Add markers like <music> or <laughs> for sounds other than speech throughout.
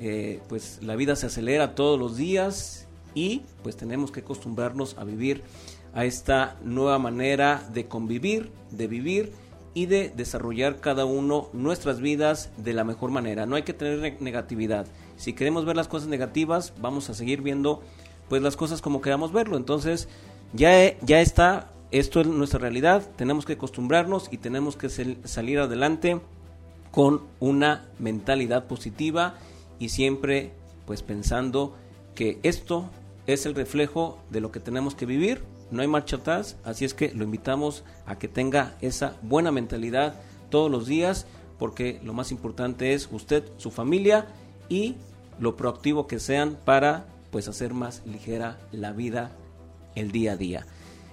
eh, pues la vida se acelera todos los días y pues tenemos que acostumbrarnos a vivir a esta nueva manera de convivir, de vivir y de desarrollar cada uno nuestras vidas de la mejor manera. No hay que tener negatividad. Si queremos ver las cosas negativas, vamos a seguir viendo pues las cosas como queramos verlo. Entonces, ya, ya está, esto es nuestra realidad, tenemos que acostumbrarnos y tenemos que salir adelante con una mentalidad positiva y siempre pues pensando que esto es el reflejo de lo que tenemos que vivir, no hay marcha atrás, así es que lo invitamos a que tenga esa buena mentalidad todos los días, porque lo más importante es usted, su familia y lo proactivo que sean para pues hacer más ligera la vida el día a día.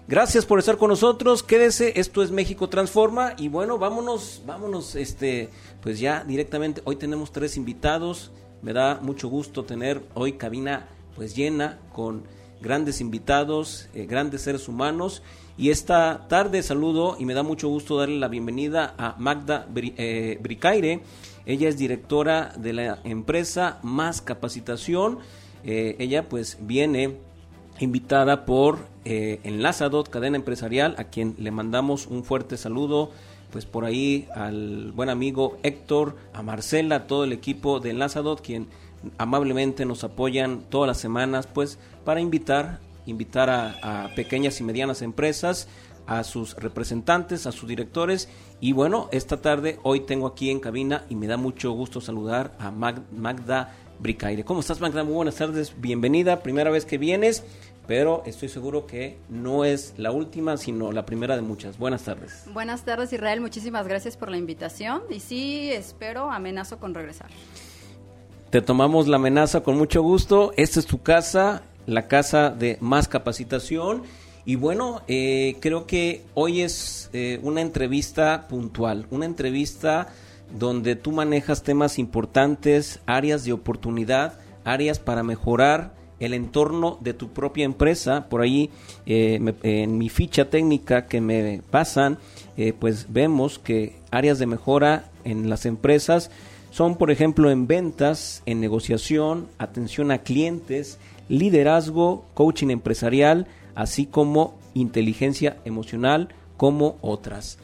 Gracias por estar con nosotros. Quédese, esto es México Transforma y bueno, vámonos, vámonos este pues ya directamente hoy tenemos tres invitados. Me da mucho gusto tener hoy cabina pues llena con grandes invitados, eh, grandes seres humanos. Y esta tarde saludo y me da mucho gusto darle la bienvenida a Magda eh, Bricaire. Ella es directora de la empresa Más Capacitación. Eh, ella pues viene invitada por Enlazadot, cadena empresarial, a quien le mandamos un fuerte saludo pues por ahí al buen amigo Héctor, a Marcela, a todo el equipo de Enlazadot, quien amablemente nos apoyan todas las semanas, pues para invitar, invitar a, pequeñas y medianas empresas, a sus representantes, a sus directores. Y bueno, esta tarde, hoy tengo aquí en cabina y me da mucho gusto saludar a Magda Bricaire. ¿Cómo estás, Magda? Muy buenas tardes, bienvenida, primera vez que vienes, pero estoy seguro que no es la última, sino la primera de muchas. Buenas tardes. Buenas tardes, Israel, muchísimas gracias por la invitación y sí, espero, amenazo con regresar. Te tomamos la amenaza con mucho gusto. Esta es tu casa, la casa de más capacitación. Y bueno, eh, creo que hoy es eh, una entrevista puntual, una entrevista donde tú manejas temas importantes, áreas de oportunidad, áreas para mejorar el entorno de tu propia empresa. Por ahí, eh, en mi ficha técnica que me pasan, pues vemos que áreas de mejora en las empresas son, por ejemplo, en ventas, en negociación, atención a clientes, liderazgo, coaching empresarial, así como inteligencia emocional, como otras.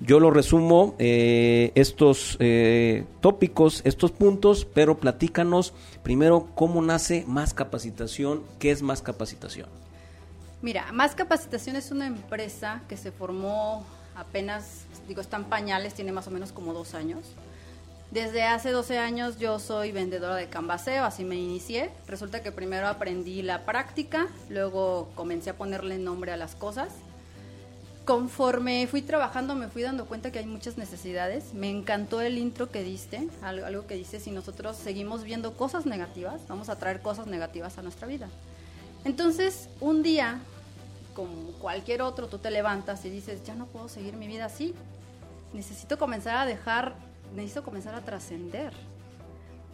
Yo lo resumo eh, estos eh, tópicos, estos puntos, pero platícanos primero cómo nace Más Capacitación, qué es Más Capacitación. Mira, Más Capacitación es una empresa que se formó apenas, digo, están pañales, tiene más o menos como dos años. Desde hace 12 años yo soy vendedora de canvaseo, así me inicié. Resulta que primero aprendí la práctica, luego comencé a ponerle nombre a las cosas. Conforme fui trabajando me fui dando cuenta que hay muchas necesidades. Me encantó el intro que diste, algo, que dice, si nosotros seguimos viendo cosas negativas, vamos a traer cosas negativas a nuestra vida. Entonces, un día, como cualquier otro, tú te levantas y dices, ya no puedo seguir mi vida así. Necesito comenzar a dejar necesito comenzar a trascender.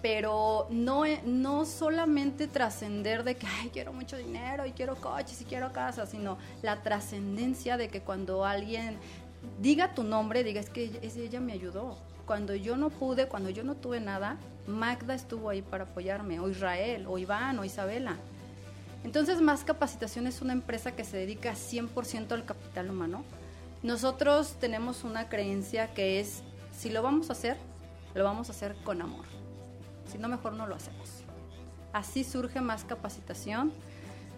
Pero no, no solamente trascender de que, ay, quiero mucho dinero y quiero coches y quiero casa, sino la trascendencia de que cuando alguien diga tu nombre, diga, es que ella me ayudó. Cuando yo no pude, cuando yo no tuve nada, Magda estuvo ahí para apoyarme, o Israel, o Iván, o Isabela. Entonces, Más Capacitación es una empresa que se dedica 100% al capital humano. Nosotros tenemos una creencia que es si lo vamos a hacer, lo vamos a hacer con amor. Si no, mejor no lo hacemos. Así surge más capacitación.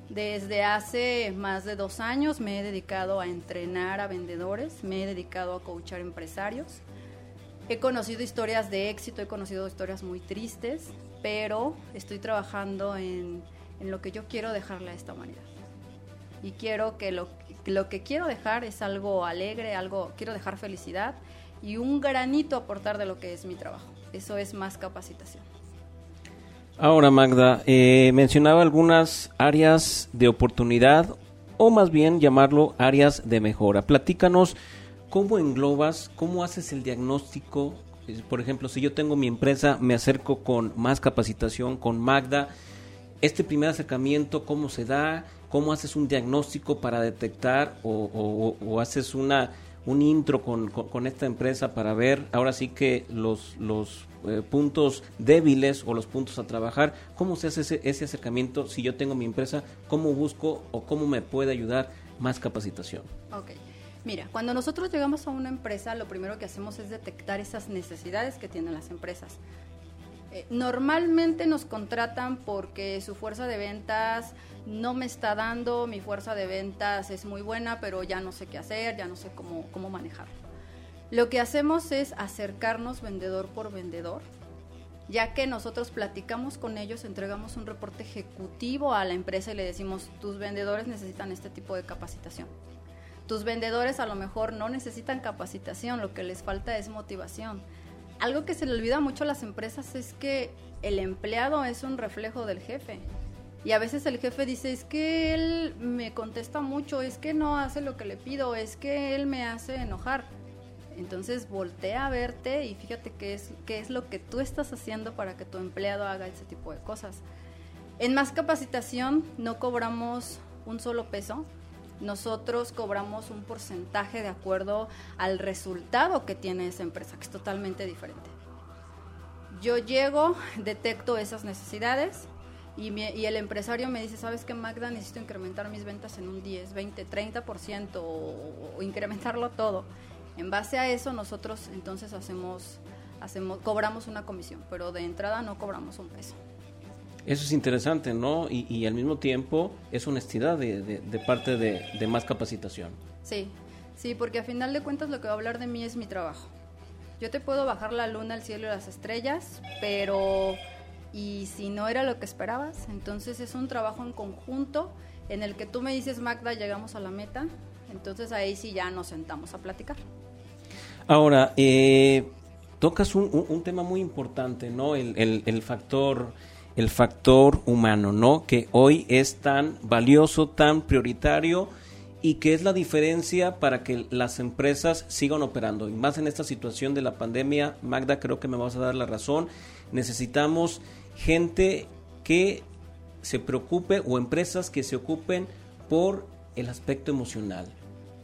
Desde hace más de dos años me he dedicado a entrenar a vendedores, me he dedicado a coachar empresarios. He conocido historias de éxito, he conocido historias muy tristes, pero estoy trabajando en, en lo que yo quiero dejarle a esta humanidad. Y quiero que lo, lo que quiero dejar es algo alegre, algo, quiero dejar felicidad y un granito aportar de lo que es mi trabajo. Eso es más capacitación. Ahora, Magda, eh, mencionaba algunas áreas de oportunidad o más bien llamarlo áreas de mejora. Platícanos cómo englobas, cómo haces el diagnóstico. Por ejemplo, si yo tengo mi empresa, me acerco con más capacitación, con Magda. Este primer acercamiento, ¿cómo se da? ¿Cómo haces un diagnóstico para detectar o haces una un intro con, con, esta empresa para ver ahora sí que los, los eh, puntos débiles o los puntos a trabajar. ¿Cómo se hace ese, ese acercamiento si yo tengo mi empresa? ¿Cómo busco o cómo me puede ayudar más capacitación? Ok. Mira, cuando nosotros llegamos a una empresa, lo primero que hacemos es detectar esas necesidades que tienen las empresas. Eh, normalmente nos contratan porque su fuerza de ventas no me está dando, mi fuerza de ventas es muy buena, pero ya no sé qué hacer, ya no sé cómo, cómo manejarlo. Lo que hacemos es acercarnos vendedor por vendedor, ya que nosotros platicamos con ellos, entregamos un reporte ejecutivo a la empresa y le decimos, tus vendedores necesitan este tipo de capacitación. Tus vendedores a lo mejor no necesitan capacitación, lo que les falta es motivación algo que se le olvida mucho a las empresas es que el empleado es un reflejo del jefe. Y a veces el jefe dice, es que él me contesta mucho, es que no hace lo que le pido, es que él me hace enojar. Entonces voltea a verte y fíjate qué es, qué es lo que tú estás haciendo para que tu empleado haga ese tipo de cosas. En más capacitación no cobramos un solo peso, nosotros cobramos un porcentaje de acuerdo al resultado que tiene esa empresa, que es totalmente diferente. Yo llego, detecto esas necesidades y, el empresario me dice, ¿sabes qué, Magda? Necesito incrementar mis ventas en un 10, 20, 30% o, o incrementarlo todo. En base a eso nosotros entonces hacemos, hacemos, cobramos una comisión, pero de entrada no cobramos un peso. Eso es interesante, ¿no? Y, al mismo tiempo es honestidad de, parte de, más capacitación. Sí, sí, porque a final de cuentas lo que va a hablar de mí es mi trabajo. Yo te puedo bajar la luna, el cielo y las estrellas, pero y si no era lo que esperabas, entonces es un trabajo en conjunto en el que tú me dices, Magda, llegamos a la meta, entonces ahí sí ya nos sentamos a platicar. Ahora, eh, tocas un, tema muy importante, ¿no? el, el factor el factor humano, ¿no? Que hoy es tan valioso, tan prioritario y que es la diferencia para que las empresas sigan operando. Y más en esta situación de la pandemia, Magda, creo que me vas a dar la razón. Necesitamos gente que se preocupe o empresas que se ocupen por el aspecto emocional.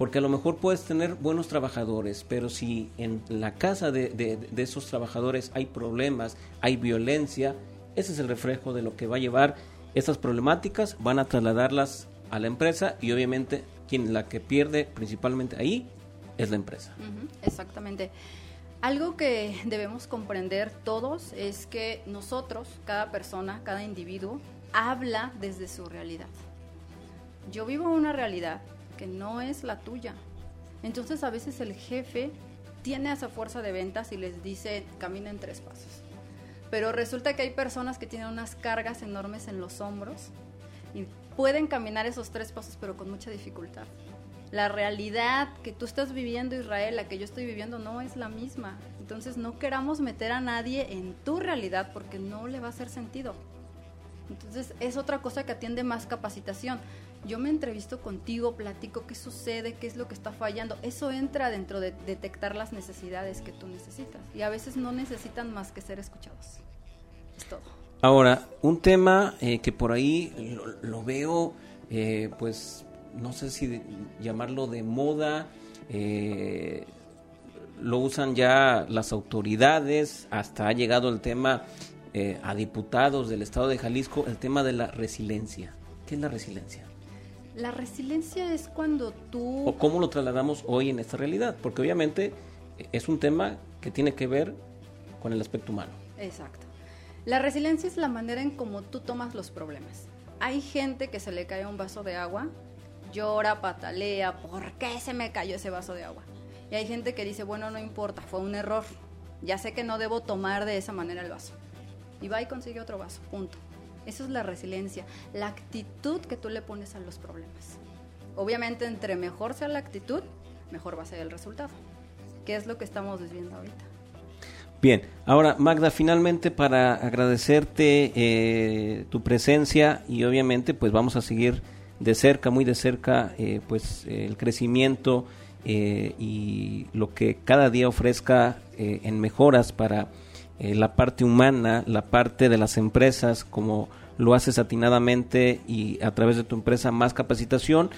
Porque a lo mejor puedes tener buenos trabajadores, pero si en la casa de, esos trabajadores hay problemas, hay violencia, ese es el reflejo de lo que va a llevar estas problemáticas, van a trasladarlas a la empresa y obviamente quien la que pierde principalmente ahí es la empresa. exactamente. Algo que debemos comprender todos es que nosotros, cada persona, cada individuo, habla desde su realidad. Yo vivo una realidad que no es la tuya. Entonces a veces el jefe tiene esa fuerza de ventas y les dice, caminen tres pasos pero resulta que hay personas que tienen unas cargas enormes en los hombros y pueden caminar esos tres pasos, pero con mucha dificultad. La realidad que tú estás viviendo, Israel, la que yo estoy viviendo, no es la misma. Entonces no queramos meter a nadie en tu realidad porque no le va a hacer sentido. Entonces es otra cosa que atiende más capacitación. Yo me entrevisto contigo, platico qué sucede, qué es lo que está fallando. Eso entra dentro de detectar las necesidades que tú necesitas. Y a veces no necesitan más que ser escuchados. Es todo. Ahora, un tema eh, que por ahí lo, veo, eh, pues no sé si llamarlo de moda, eh, lo usan ya las autoridades, hasta ha llegado el tema eh, a diputados del estado de Jalisco el tema de la resiliencia. ¿Qué es la resiliencia? La resiliencia es cuando tú... ¿O cómo lo trasladamos hoy en esta realidad? Porque obviamente eh, es un tema que tiene que ver con el aspecto humano. Exacto. La resiliencia es la manera en cómo tú tomas los problemas. Hay gente que se le cae un vaso de agua, llora, patalea, ¿por qué se me cayó ese vaso de agua? Y hay gente que dice, bueno, no importa, fue un error. Ya sé que no debo tomar de esa manera el vaso y va y consigue otro vaso, punto. Eso es la resiliencia, la actitud que tú le pones a los problemas. Obviamente, entre mejor sea la actitud, mejor va a ser el resultado, ¿Qué es lo que estamos viendo ahorita. Bien, ahora Magda, finalmente para agradecerte eh, tu presencia y obviamente pues vamos a seguir de cerca, muy de cerca, eh, pues el crecimiento eh, y lo que cada día ofrezca en mejoras para eh, la parte humana, la parte de las empresas, como lo haces atinadamente y a través de tu empresa más capacitación.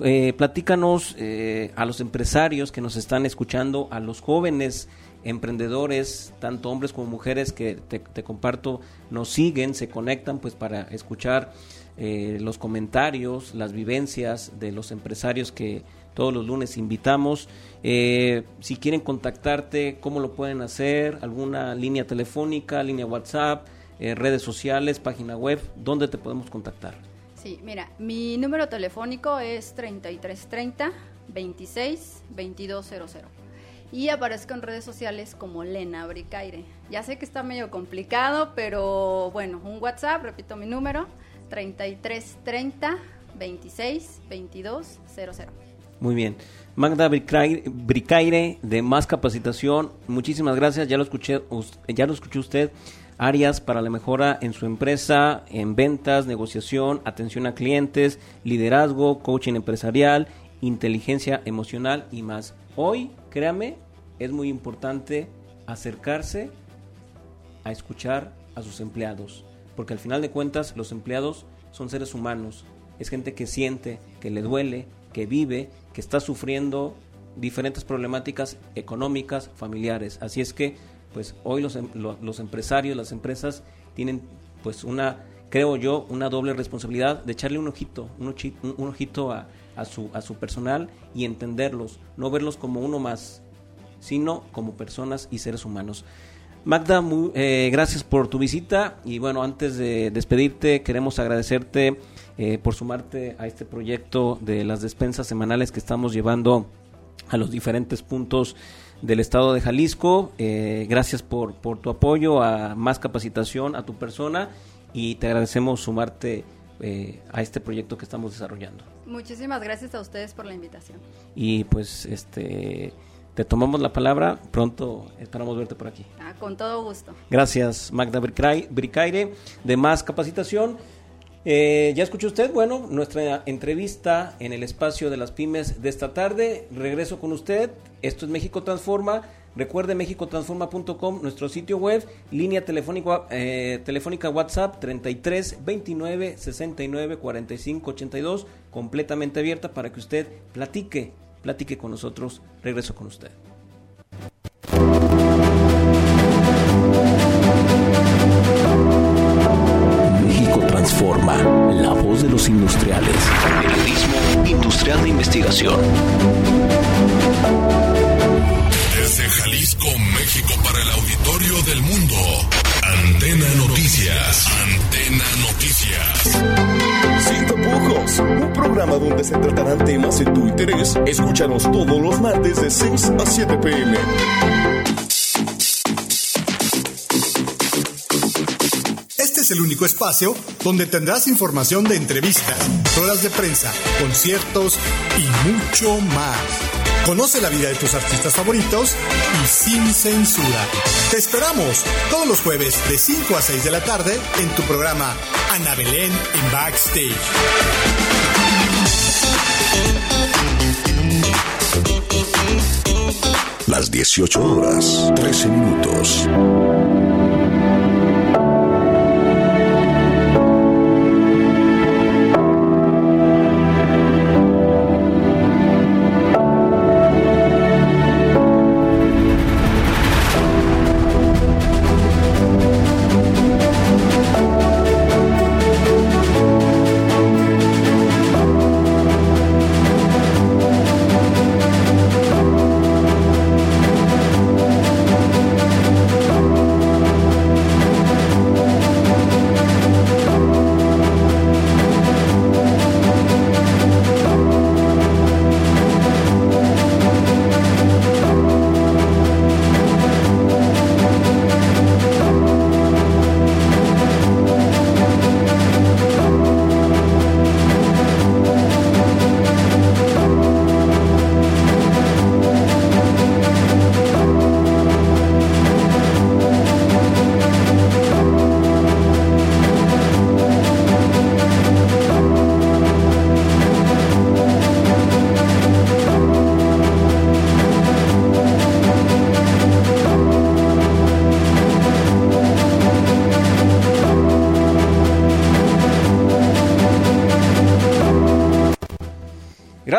Eh, platícanos eh, a los empresarios que nos están escuchando, a los jóvenes emprendedores, tanto hombres como mujeres que te, comparto, nos siguen, se conectan pues para escuchar eh, los comentarios, las vivencias de los empresarios que todos los lunes invitamos. Eh, si quieren contactarte, ¿cómo lo pueden hacer? ¿Alguna línea telefónica, línea WhatsApp, eh, redes sociales, página web? ¿Dónde te podemos contactar? Sí, mira, mi número telefónico es 3330 26 2200 y aparezco en redes sociales como Lena Bricaire. Ya sé que está medio complicado, pero bueno, un WhatsApp, repito mi número, 3330 26 2200. Muy bien. Magda Bricaire de Más Capacitación, muchísimas gracias. Ya lo escuché, ya lo escuchó usted. Áreas para la mejora en su empresa, en ventas, negociación, atención a clientes, liderazgo, coaching empresarial, inteligencia emocional y más. Hoy, créame, es muy importante acercarse a escuchar a sus empleados, porque al final de cuentas los empleados son seres humanos, es gente que siente, que le duele, que vive, que está sufriendo diferentes problemáticas económicas, familiares. Así es que, pues hoy los, em, los empresarios, las empresas tienen, pues una, creo yo, una doble responsabilidad de echarle un ojito, un, un ojito a, su, a su personal y entenderlos, no verlos como uno más, sino como personas y seres humanos. Magda, eh, gracias por tu visita y bueno, antes de despedirte queremos agradecerte eh, por sumarte a este proyecto de las despensas semanales que estamos llevando a los diferentes puntos del estado de Jalisco. Eh, gracias por, por tu apoyo a más capacitación a tu persona y te agradecemos sumarte a este proyecto que estamos desarrollando. Muchísimas gracias a ustedes por la invitación. Y pues este te tomamos la palabra, pronto esperamos verte por aquí. Ah, con todo gusto. Gracias, Magda Bricaire, de Más Capacitación. Eh, ya escuchó usted, bueno, nuestra entrevista en el espacio de las pymes de esta tarde. Regreso con usted. Esto es México Transforma. Recuerde mexicotransforma.com, nuestro sitio web, línea telefónica, eh, telefónica WhatsApp 33 29 69 45 82, completamente abierta para que usted platique, platique con nosotros. Regreso con usted. La voz de los industriales. Periodismo industrial de investigación. Desde Jalisco, México, para el auditorio del mundo. Antena Noticias. Antena Noticias. Sin tapujos. Un programa donde se tratarán temas de tu interés. Escúchanos todos los martes de 6 a 7 pm. El único espacio donde tendrás información de entrevistas, horas de prensa, conciertos y mucho más. Conoce la vida de tus artistas favoritos y sin censura. Te esperamos todos los jueves de 5 a 6 de la tarde en tu programa Ana Belén en Backstage. Las 18 horas, 13 minutos.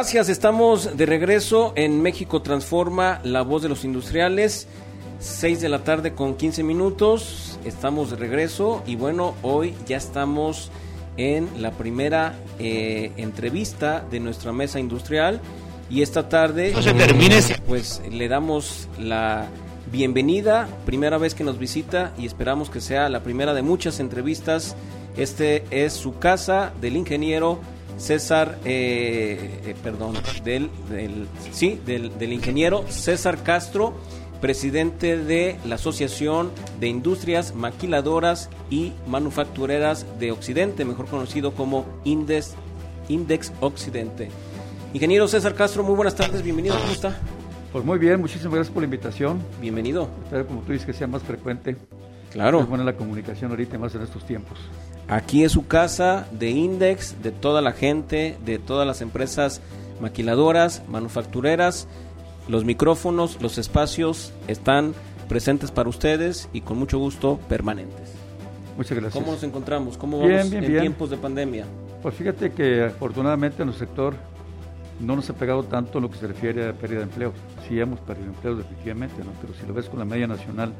Gracias, estamos de regreso en México Transforma, la voz de los industriales. 6 de la tarde con 15 minutos. Estamos de regreso y bueno, hoy ya estamos en la primera eh, entrevista de nuestra mesa industrial y esta tarde pues le damos la bienvenida, primera vez que nos visita y esperamos que sea la primera de muchas entrevistas. Este es su casa del ingeniero César, eh, eh, perdón, del, del sí, del, del ingeniero César Castro presidente de la Asociación de Industrias Maquiladoras y Manufactureras de Occidente, mejor conocido como Index, Index Occidente. Ingeniero César Castro, muy buenas tardes, bienvenido, ¿cómo está? Pues muy bien, muchísimas gracias por la invitación. Bienvenido. Espero, como tú dices, que sea más frecuente. Claro. Es buena la comunicación ahorita, más en estos tiempos. Aquí es su casa de Index, de toda la gente, de todas las empresas maquiladoras, manufactureras los micrófonos, los espacios están presentes para ustedes y con mucho gusto permanentes. Muchas gracias. ¿Cómo nos encontramos? ¿Cómo vamos en tiempos de pandemia? Pues fíjate que afortunadamente en el sector no nos ha pegado tanto en lo que se refiere a pérdida de empleo. Sí hemos perdido empleo definitivamente, ¿no? pero si lo ves con la media nacional,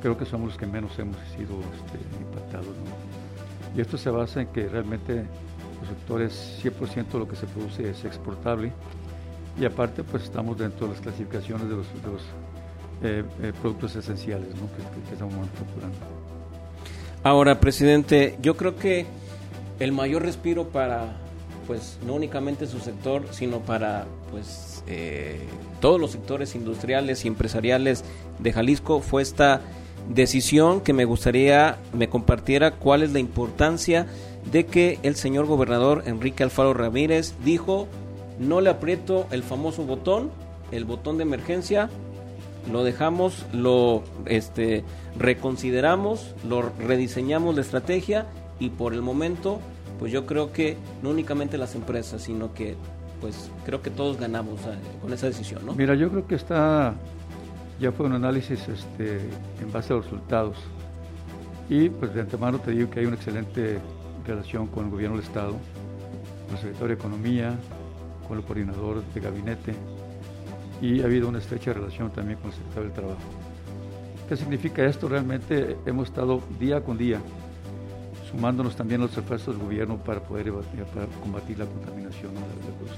creo que somos los que menos hemos sido este, impactados. Y esto se basa en que realmente los sectores, 100% de lo que se produce es exportable y aparte pues estamos dentro de las clasificaciones de los, eh, eh, productos esenciales que, estamos manufacturando. Ahora, presidente, yo creo que el mayor respiro para, pues, no únicamente su sector, sino para, pues, eh, todos los sectores industriales y empresariales de Jalisco fue esta decisión que me gustaría me compartiera cuál es la importancia de que el señor gobernador Enrique Alfaro Ramírez dijo no le aprieto el famoso botón, el botón de emergencia, lo dejamos, lo este, reconsideramos, lo rediseñamos la estrategia y por el momento, pues yo creo que no únicamente las empresas, sino que pues creo que todos ganamos con esa decisión, ¿no? Mira, yo creo que está, ya fue un análisis este, en base a los resultados y pues de antemano te digo que hay una excelente relación con el gobierno del Estado, con el secretario de Economía, con el coordinador de gabinete y ha habido una estrecha relación también con el secretario del Trabajo. ¿Qué significa esto? Realmente hemos estado día con día sumándonos también a los esfuerzos del gobierno para poder para combatir la contaminación de los.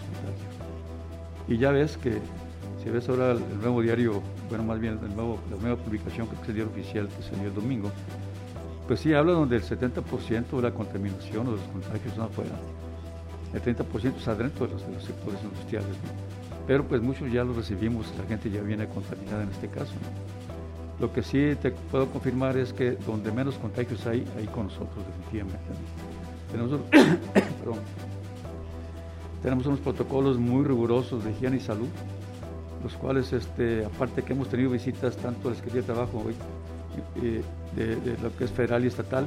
Y ya ves que, si ves ahora el, nuevo diario, bueno, más bien el nuevo, la nueva publicación, que es el diario oficial que salió el domingo, pues sí habla donde el 70% de la contaminación o los contagios son afuera el 30% está dentro de los, de sectores industriales. Pero pues muchos ya los recibimos, la gente ya viene contaminada en este caso. Lo que sí te puedo confirmar es que donde menos contagios hay, hay con nosotros definitivamente. Tenemos, <coughs> tenemos unos protocolos muy rigurosos de higiene y salud, los cuales, este, aparte que hemos tenido visitas tanto de la Secretaría de Trabajo eh, de, lo que es federal y estatal,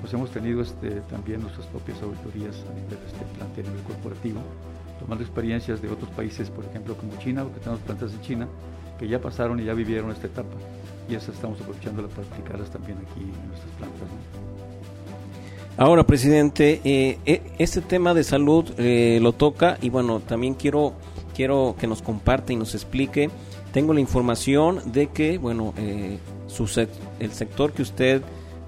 pues hemos tenido este, también nuestras propias auditorías a nivel este, plante, a nivel corporativo, tomando experiencias de otros países, por ejemplo como China, porque tenemos plantas de China, que ya pasaron y ya vivieron esta etapa. Y esas estamos aprovechando para aplicarlas también aquí en nuestras plantas. Ahora, presidente, eh, eh, este tema de salud lo toca y bueno, también quiero, quiero que nos comparte y nos explique. Tengo la información de que, bueno, su el sector que usted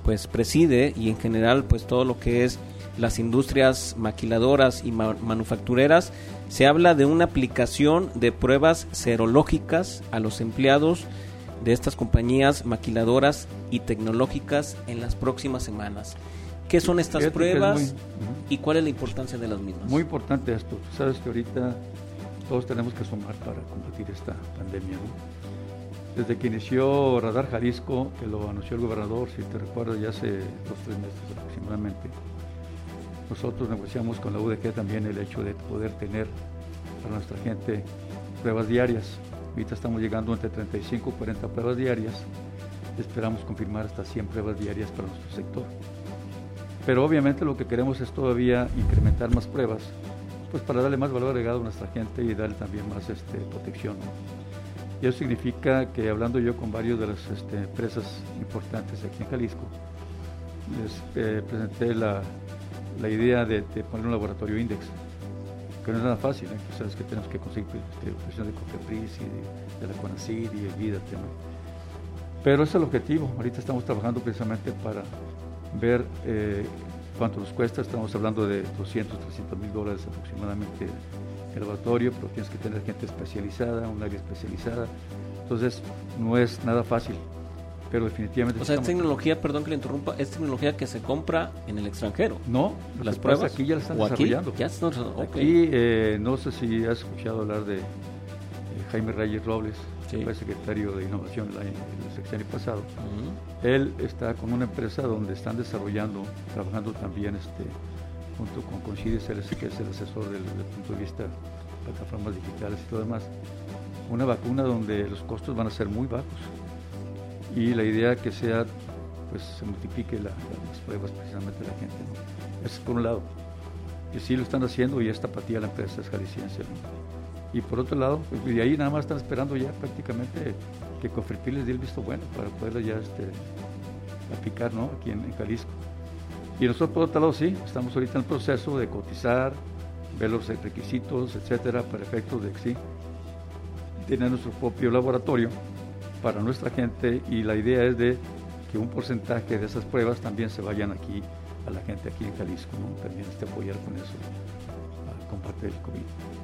pues preside y en general pues todo lo que es las industrias maquiladoras y manufactureras, se habla de una aplicación de pruebas serológicas a los empleados de estas compañías maquiladoras y tecnológicas en las próximas semanas. ¿Qué son estas pruebas y cuál es la importancia de las mismas? Muy importante esto. Sabes que ahorita todos tenemos que sumar para combatir esta pandemia. Desde que inició Radar Jalisco, que lo anunció el gobernador, si te recuerdas, ya hace dos o tres meses aproximadamente, nosotros negociamos con la UDG también el hecho de poder tener para nuestra gente pruebas diarias. Ahorita estamos llegando entre 35 y 40 pruebas diarias. Esperamos confirmar hasta 100 pruebas diarias para nuestro sector. Pero obviamente lo que queremos es todavía incrementar más pruebas, pues para darle más valor agregado a nuestra gente y darle también más este, protección. Y eso significa que hablando yo con varios de las este, empresas importantes aquí en Jalisco, les eh, presenté la, idea de, poner un laboratorio index, que no es nada fácil, ¿eh? sabes que tenemos que conseguir este, presión de COFEPRIS y de, la CONACYT y el VIDA. Pero ese es el objetivo. Ahorita estamos trabajando precisamente para ver eh, cuánto nos cuesta. Estamos hablando de 200, 300 mil dólares aproximadamente el laboratorio, pero tienes que tener gente especializada, un área especializada. Entonces, no es nada fácil, pero definitivamente... O sea, es tecnología, perdón que le interrumpa, es tecnología que se compra en el extranjero. No, las pruebas aquí ya las están desarrollando. Aquí, aquí eh, no sé si has escuchado hablar de Jaime Reyes Robles, que fue secretario de Innovación el, año, el sexenio pasado. Él está con una empresa donde están desarrollando, trabajando también este, junto con Coincides, que es el asesor desde el punto de vista de plataformas digitales y todo demás, una vacuna donde los costos van a ser muy bajos y la idea que sea, pues se multiplique las pruebas precisamente de la gente. ¿no? Eso es por un lado. Que sí lo están haciendo y esta apatía la empresa es jalisciense. Y por otro lado, de ahí nada más están esperando ya prácticamente que Cofrepil les dé el visto bueno para poderlo ya este, aplicar ¿no? aquí en, en, Jalisco. Y nosotros por otro lado sí, estamos ahorita en el proceso de cotizar, ver los requisitos, etcétera, para efectos de que sí, tener nuestro propio laboratorio para nuestra gente y la idea es de que un porcentaje de esas pruebas también se vayan aquí a la gente aquí en Jalisco, ¿no? también este apoyar con eso, a combatir el COVID.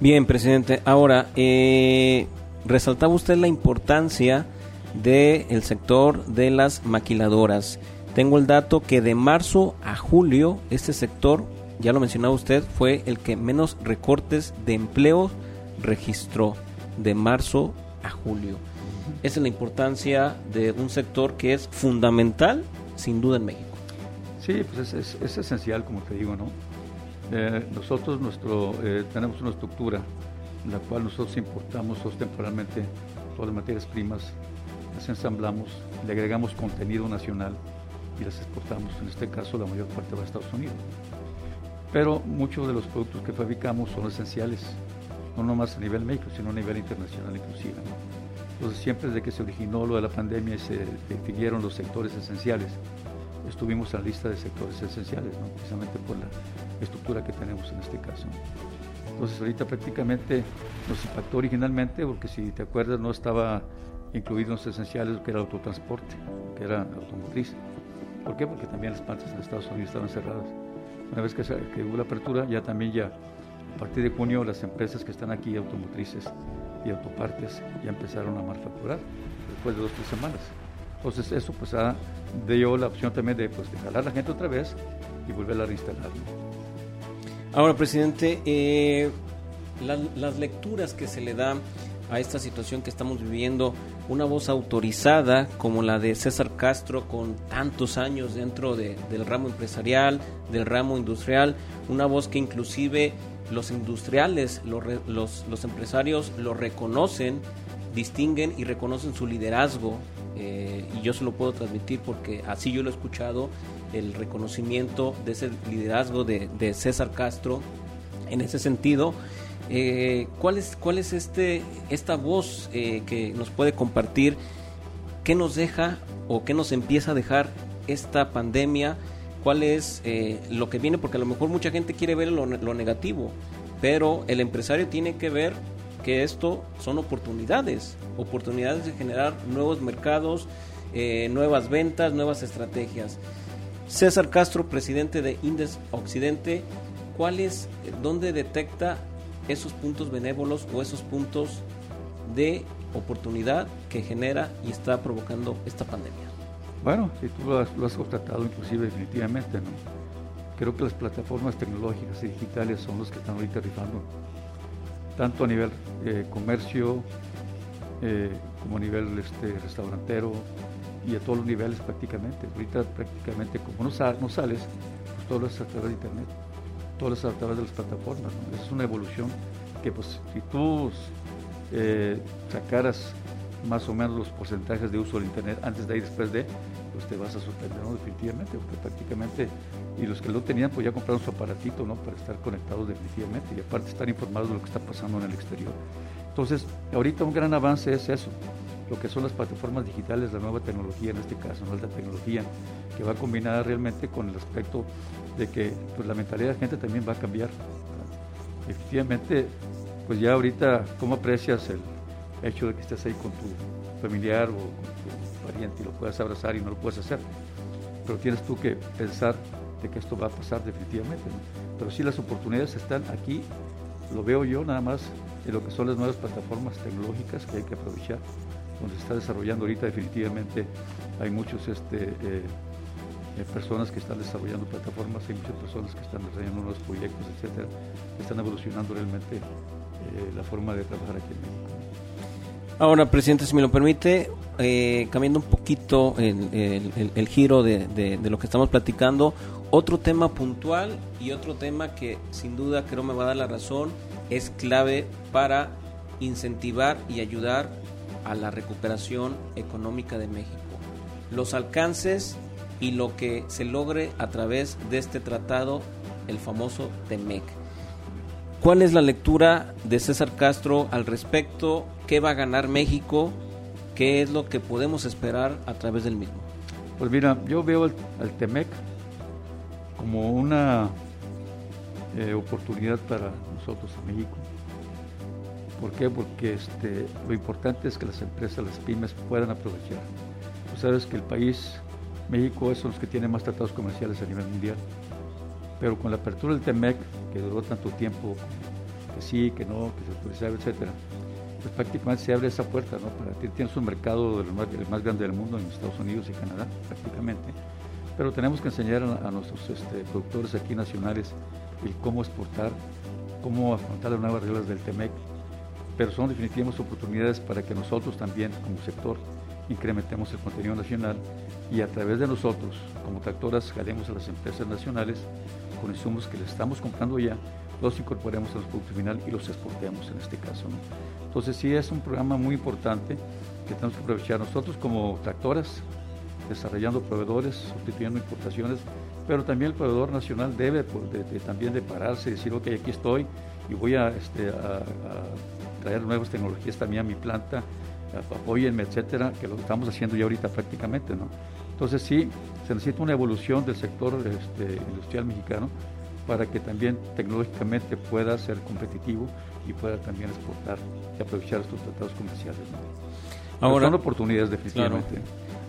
Bien, presidente. Ahora, eh, resaltaba usted la importancia del sector de las maquiladoras. Tengo el dato que de marzo a julio este sector, ya lo mencionaba usted, fue el que menos recortes de empleo registró de marzo a julio. Esa es la importancia de un sector que es fundamental, sin duda, en México. Sí, pues es, es esencial, como te digo, ¿no? Eh, nosotros eh, tenemos una estructura en la cual nosotros importamos temporalmente todas las materias primas, las ensamblamos, le agregamos contenido nacional y las exportamos. En este caso la mayor parte va a Estados Unidos. Pero muchos de los productos que fabricamos son esenciales, no nomás a nivel México, sino a nivel internacional inclusive. Entonces siempre desde que se originó lo de la pandemia y se definieron los sectores esenciales, estuvimos en la lista de sectores esenciales, precisamente por la estructura que tenemos en este caso. Entonces ahorita prácticamente nos impactó originalmente porque si te acuerdas no estaba incluido en los esenciales que era autotransporte, que era automotriz. ¿Por qué? Porque también las plantas en Estados Unidos estaban cerradas. Una vez que, hubo la apertura, ya también ya a partir de junio las empresas que están aquí, automotrices y autopartes, ya empezaron a manufacturar después de dos o tres semanas. Entonces eso pues ha dio la opción también de, pues, de jalar la gente otra vez y volverla a reinstalar. Ahora, presidente, eh, las lecturas que se le dan a esta situación que estamos viviendo, una voz autorizada como la de César Castro con tantos años dentro del ramo empresarial, del ramo industrial, una voz que inclusive los industriales, los, los, los empresarios lo reconocen, distinguen y reconocen su liderazgo eh, y yo se lo puedo transmitir porque así yo lo he escuchado, el reconocimiento de ese liderazgo de, César Castro en ese sentido. Eh, ¿Cuál es, cuál es este, esta voz eh, que nos puede compartir? ¿Qué nos deja o qué nos empieza a dejar esta pandemia? ¿Cuál es lo que viene? Porque a lo mejor mucha gente quiere ver lo, lo negativo, pero el empresario tiene que ver que esto son oportunidades, oportunidades de generar nuevos mercados, eh, nuevas ventas, nuevas estrategias. César Castro, presidente de Indes Occidente, ¿cuál es, dónde detecta esos puntos benévolos o esos puntos de oportunidad que genera y está provocando esta pandemia? Bueno, si tú lo has, lo constatado inclusive definitivamente. Creo que las plataformas tecnológicas y digitales son los que están ahorita rifando tanto a nivel eh, comercio eh, como a nivel este, restaurantero y a todos los niveles prácticamente. Ahorita prácticamente como no, no sales, pues todo es a través de internet, todo es a través de las plataformas. es una evolución que pues si tú eh, sacaras más o menos los porcentajes de uso del internet antes de y después de, pues te vas a sorprender, Definitivamente, porque prácticamente y los que lo tenían pues ya compraron su aparatito ¿no? para estar conectados definitivamente y aparte estar informados de lo que está pasando en el exterior. Entonces, ahorita un gran avance es eso, lo que son las plataformas digitales, la nueva tecnología en este caso, ¿no? la tecnología que va combinada realmente con el aspecto de que pues, la mentalidad de la gente también va a cambiar. Efectivamente, pues ya ahorita, ¿cómo aprecias el hecho de que estés ahí con tu familiar o con tu pariente y lo puedas abrazar y no lo puedes hacer. Pero tienes tú que pensar de que esto va a pasar definitivamente. Pero sí las oportunidades están aquí, lo veo yo nada más en lo que son las nuevas plataformas tecnológicas que hay que aprovechar, donde se está desarrollando ahorita definitivamente hay muchos este, eh, eh, personas que están desarrollando plataformas, hay muchas personas que están desarrollando nuevos proyectos, etcétera, que están evolucionando realmente eh, la forma de trabajar aquí en México. Ahora, presidente, si me lo permite, cambiando un poquito el, giro de, lo que estamos platicando, otro tema puntual y otro tema que sin duda creo me va a dar la razón, es clave para incentivar y ayudar a la recuperación económica de México. Los alcances y lo que se logre a través de este tratado, el famoso TEMEC. ¿Cuál es la lectura de César Castro al respecto? ¿Qué va a ganar México? ¿Qué es lo que podemos esperar a través del mismo? Pues mira, yo veo al, TEMEC como una eh, oportunidad para nosotros en México. ¿Por qué? Porque este, lo importante es que las empresas, las pymes puedan aprovechar. Tú sabes que el país México es de los que tiene más tratados comerciales a nivel mundial. Pero con la apertura del TEMEC, que duró tanto tiempo, que sí, que no, que se autorizaba, etcétera, pues prácticamente se abre esa puerta, ¿no? Para ti tienes un mercado el más, grande del mundo en Estados Unidos y Canadá, prácticamente. Pero tenemos que enseñar a, nuestros este, productores aquí nacionales el cómo exportar, cómo afrontar las nuevas reglas del TEMEC. Pero son definitivamente oportunidades para que nosotros también, como sector, incrementemos el contenido nacional y a través de nosotros, como tractoras, jalemos a las empresas nacionales con insumos que les estamos comprando ya, los incorporemos a los productos final y los exportemos en este caso. Entonces sí es un programa muy importante que tenemos que aprovechar nosotros como tractoras, desarrollando proveedores, sustituyendo importaciones, pero también el proveedor nacional debe pues, también de pararse y decir, ok, aquí estoy y voy a, este, a traer nuevas tecnologías también a mi planta, apóyenme, etcétera, que lo estamos haciendo ya ahorita prácticamente, ¿no? Entonces sí, se necesita una evolución del sector este, industrial mexicano para que también tecnológicamente pueda ser competitivo y pueda también exportar y aprovechar estos tratados comerciales. Ahora, son oportunidades definitivamente.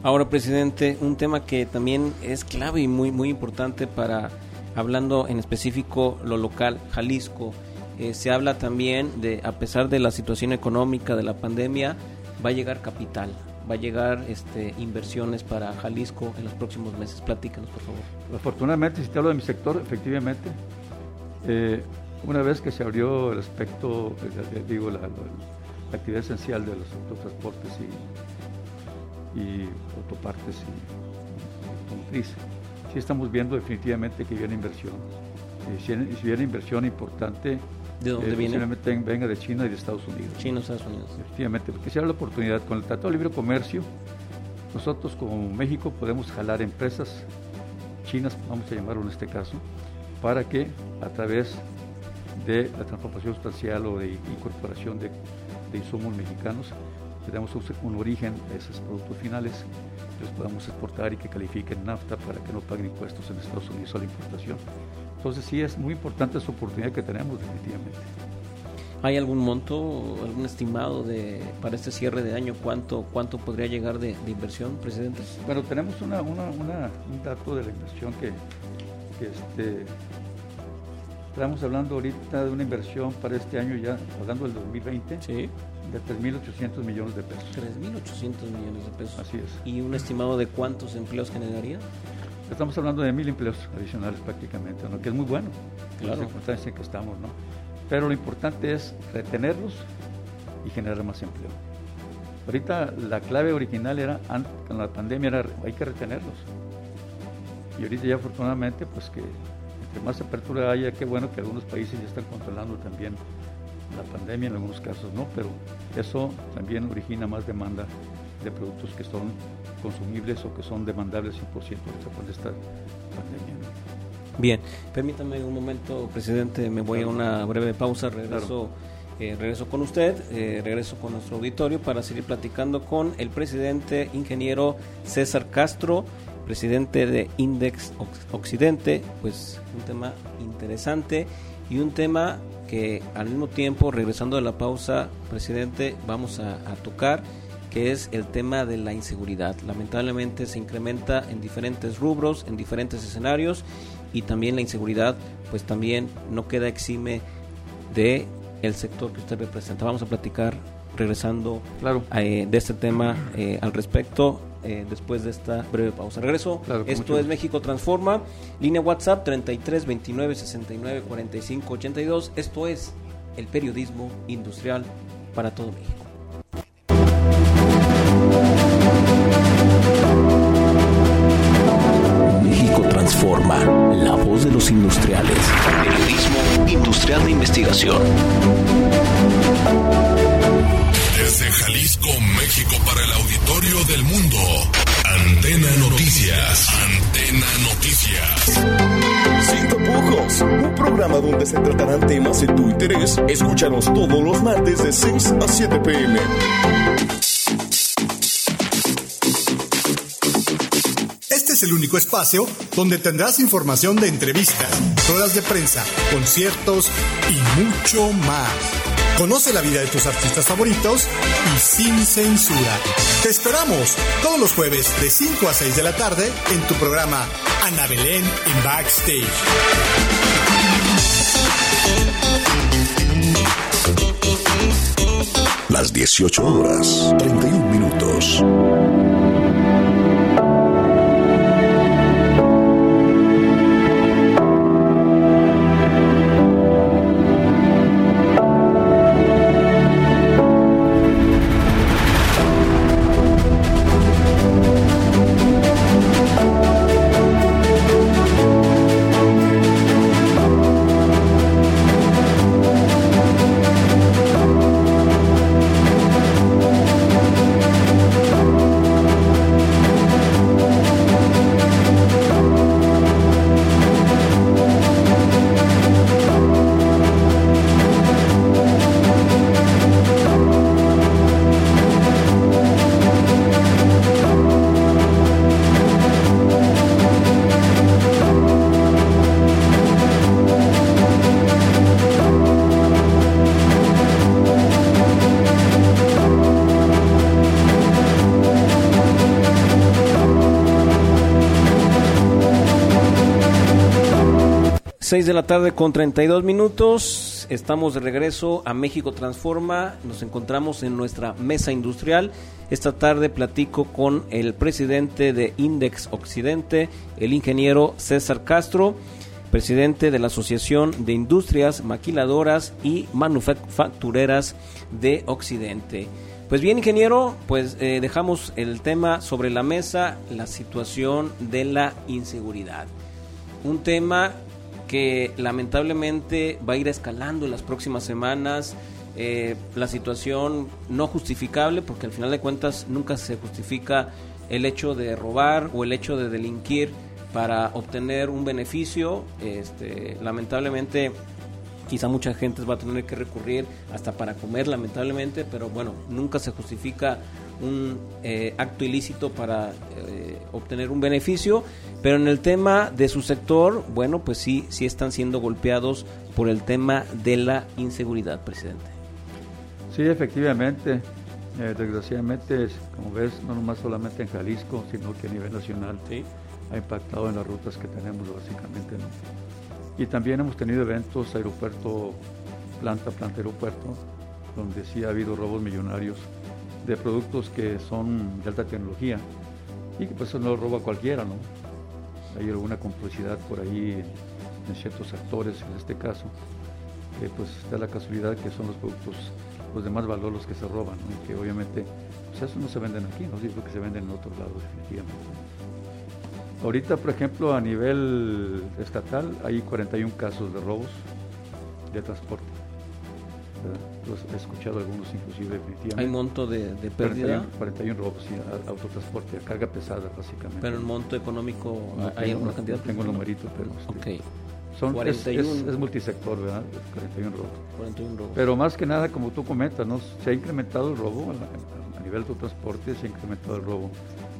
Ahora, presidente, un tema que también es clave y muy muy importante para hablando en específico lo local, Jalisco. Eh, se habla también de, a pesar de la situación económica de la pandemia, va a llegar capital, va a llegar este, inversiones para Jalisco en los próximos meses. Platícanos, por favor. Afortunadamente, si te hablo de mi sector, efectivamente, eh, una vez que se abrió el aspecto, eh, eh, digo, la, actividad esencial de los autotransportes y, y autopartes y automotriz, sí estamos viendo definitivamente que viene inversión. Y si viene inversión importante, ¿De dónde eh, viene? Venga de China y de Estados Unidos. China y Estados Unidos. Efectivamente, porque si hay la oportunidad con el Tratado de Libre Comercio, nosotros como México podemos jalar empresas chinas, vamos a llamarlo en este caso, para que a través de la transformación sustancial o de incorporación de, insumos mexicanos, tenemos un, origen a esos productos finales, los podamos exportar y que califiquen NAFTA para que no paguen impuestos en Estados Unidos a la importación. Entonces sí es muy importante esa oportunidad que tenemos definitivamente. ¿Hay algún monto, algún estimado de para este cierre de año cuánto cuánto podría llegar de, inversión, presidente? Bueno, tenemos una, una, un dato de la inversión que, este, estamos hablando ahorita de una inversión para este año ya, hablando del 2020, sí. de 3.800 millones de pesos. 3.800 millones de pesos. Así es. ¿Y un estimado de cuántos empleos generaría? Estamos hablando de mil empleos adicionales prácticamente, ¿no? que es muy bueno, claro. la circunstancia en que estamos, ¿no? Pero lo importante es retenerlos y generar más empleo. Ahorita la clave original era, con la pandemia, era hay que retenerlos. Y ahorita ya afortunadamente, pues que entre más apertura haya, qué bueno que algunos países ya están controlando también la pandemia en algunos casos, ¿no? Pero eso también origina más demanda de productos que son consumibles o que son demandables 100% después de esta pandemia. Bien, permítame un momento, presidente, me voy a una breve pausa, regreso, eh, regreso con usted, eh, regreso con nuestro auditorio para seguir platicando con el presidente ingeniero César Castro, presidente de Index Occidente, pues un tema interesante y un tema que al mismo tiempo, regresando de la pausa, presidente, vamos a tocar que es el tema de la inseguridad. Lamentablemente se incrementa en diferentes rubros, en diferentes escenarios y también la inseguridad pues también no queda exime de el sector que usted representa. Vamos a platicar regresando Claro. eh, de este tema eh, al respecto eh, después de esta breve pausa. Regreso. Claro, Esto es. México Transforma. Línea WhatsApp 33 29 69 45 82. Esto es el periodismo industrial para todo México. Transforma, la voz de los industriales. Periodismo industrial de investigación. Desde Jalisco, México, para el auditorio del mundo. Antena Noticias. Antena Noticias. Sin tapujos, un programa donde se tratarán temas de tu interés. Escúchanos todos los martes de 6 a 7 pm. El único espacio donde tendrás información de entrevistas, ruedas de prensa, conciertos y mucho más. Conoce la vida de tus artistas favoritos y sin censura. Te esperamos todos los jueves de 5 a 6 de la tarde en tu programa Ana Belén en Backstage. Las 18 horas, 31 minutos. Seis de la tarde con 32 minutos. Estamos de regreso a México Transforma. Nos encontramos en nuestra mesa industrial. Esta tarde platico con el presidente de Index Occidente, el ingeniero César Castro, presidente de la Asociación de Industrias Maquiladoras y Manufactureras de Occidente. Pues bien, ingeniero, pues eh, dejamos el tema sobre la mesa, la situación de la inseguridad. Un tema que lamentablemente va a ir escalando en las próximas semanas. Eh, la situación no justificable, porque al final de cuentas nunca se justifica el hecho de robar o el hecho de delinquir para obtener un beneficio. Este, lamentablemente, quizá mucha gente va a tener que recurrir hasta para comer, lamentablemente, pero bueno, nunca se justifica un eh, acto ilícito para eh, obtener un beneficio, pero en el tema de su sector, bueno, pues sí, sí están siendo golpeados por el tema de la inseguridad, presidente. Sí, efectivamente. Eh, desgraciadamente, es- como ves, no nomás solamente en Jalisco, sino que a nivel nacional ha impactado en las rutas que tenemos básicamente. ¿no? Y también hemos tenido eventos, aeropuerto, planta, planta, aeropuerto, donde sí ha habido robos millonarios de productos que son de alta tecnología y que pues eso no lo roba cualquiera, ¿no? Hay alguna complicidad por ahí en ciertos actores en este caso, que pues está la casualidad que son los productos los de más valor los que se roban, y que obviamente pues eso no se venden aquí, no digo que se venden en otros lados definitivamente. Ahorita, por ejemplo, a nivel estatal hay 41 casos de robos de transporte. He escuchado algunos inclusive. Hay monto de, de pérdida, 41, 41 robos, sí, a- autotransporte, a carga pesada básicamente. pero el monto económico No hay alguna no cantidad. tengo el numerito, pero este, Ok, son, es, 41. es- es multisector, ¿verdad? 41 robos. 41 robos. Pero más que nada, como tú comentas, ¿no? se ha incrementado el robo a, a nivel de transporte, se ha incrementado el robo